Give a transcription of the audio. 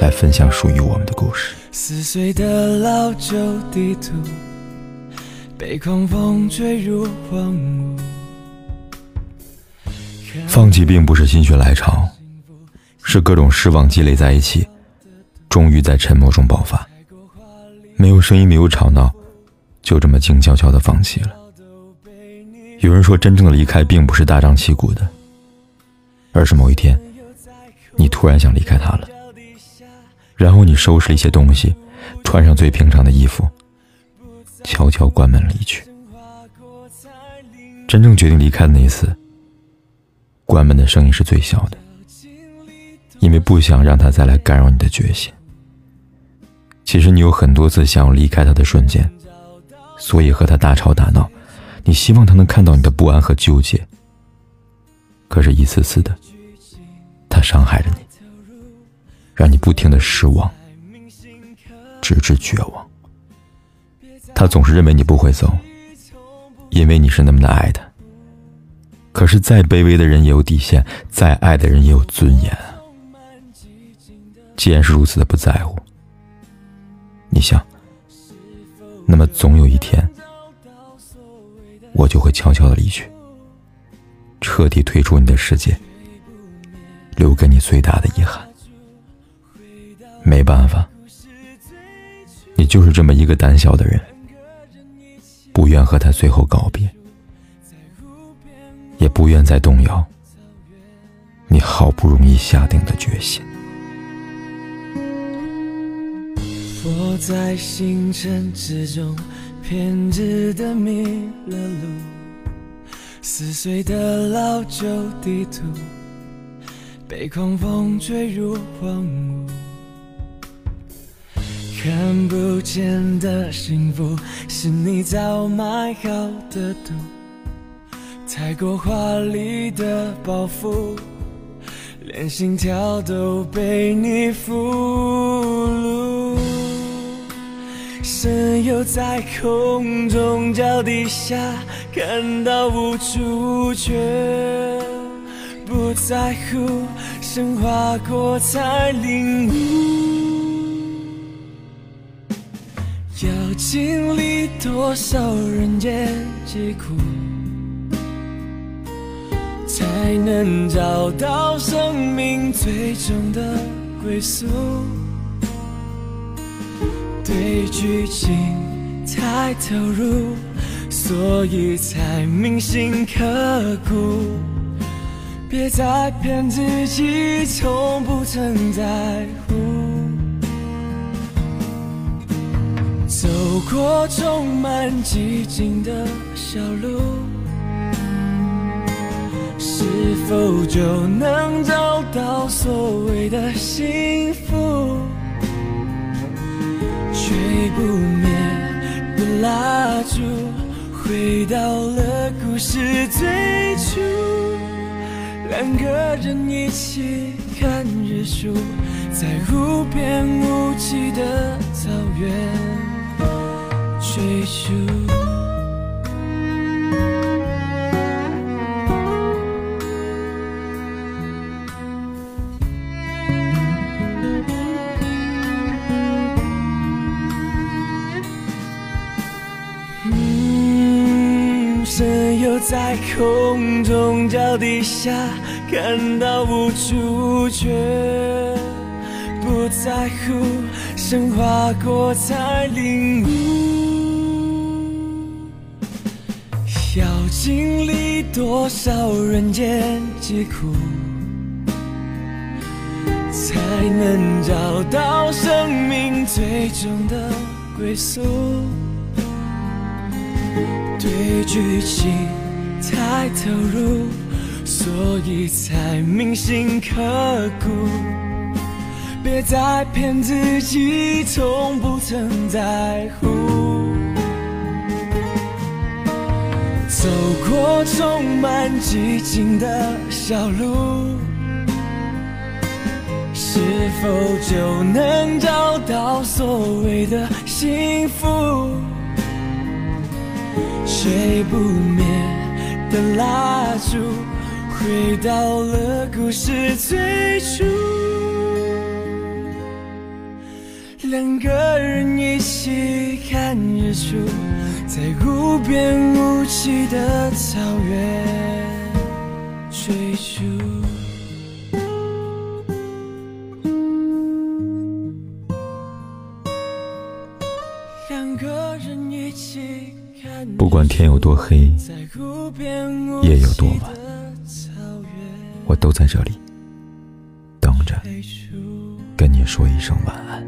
来分享属于我们的故事。撕碎的老旧地图，被狂风吹入荒芜。放弃并不是心血来潮，是各种失望积累在一起，终于在沉默中爆发。没有声音，没有吵闹，就这么静悄悄的放弃了。有人说，真正的离开并不是大张旗鼓的，而是某一天，你突然想离开他了。然后你收拾了一些东西，穿上最平常的衣服，悄悄关门离去。真正决定离开的那一次，关门的声音是最小的，因为不想让他再来干扰你的决心。其实你有很多次想要离开他的瞬间，所以和他大吵大闹，你希望他能看到你的不安和纠结。可是，一次次的，他伤害着你。让你不停的失望，直至绝望。他总是认为你不会走，因为你是那么的爱他。可是再卑微的人也有底线，再爱的人也有尊严。既然是如此的不在乎，你想，那么总有一天，我就会悄悄的离去，彻底退出你的世界，留给你最大的遗憾。没办法，你就是这么一个胆小的人，不愿和他最后告别，也不愿再动摇你好不容易下定的决心。我在星辰之中偏执的迷了路，撕碎的老旧地图被狂风吹入荒芜。看不见的幸福，是你早埋好的毒。太过华丽的包袱，连心跳都被你俘虏。神游在空中，脚底下感到无助，却不在乎，升华过才领悟。要经历多少人间疾苦，才能找到生命最终的归宿？对剧情太投入，所以才铭心刻骨。别再骗自己，从不曾在乎。走过充满寂静的小路，是否就能找到所谓的幸福？吹不灭的蜡烛，回到了故事最初，两个人一起看日出，在无边无际的草原。追逐。嗯，神游在空中，脚底下感到无助，却不在乎，升华过才领悟。要经历多少人间疾苦，才能找到生命最终的归宿？对剧情太投入，所以才铭心刻骨。别再骗自己，从不曾在乎。走过充满寂静的小路，是否就能找到所谓的幸福？吹不灭的蜡烛，回到了故事最初。两个人一起看日出，在无边无际的草原追逐。两个人一起看不管天有多黑，夜有多晚我都在这里等着。跟你说一声晚安。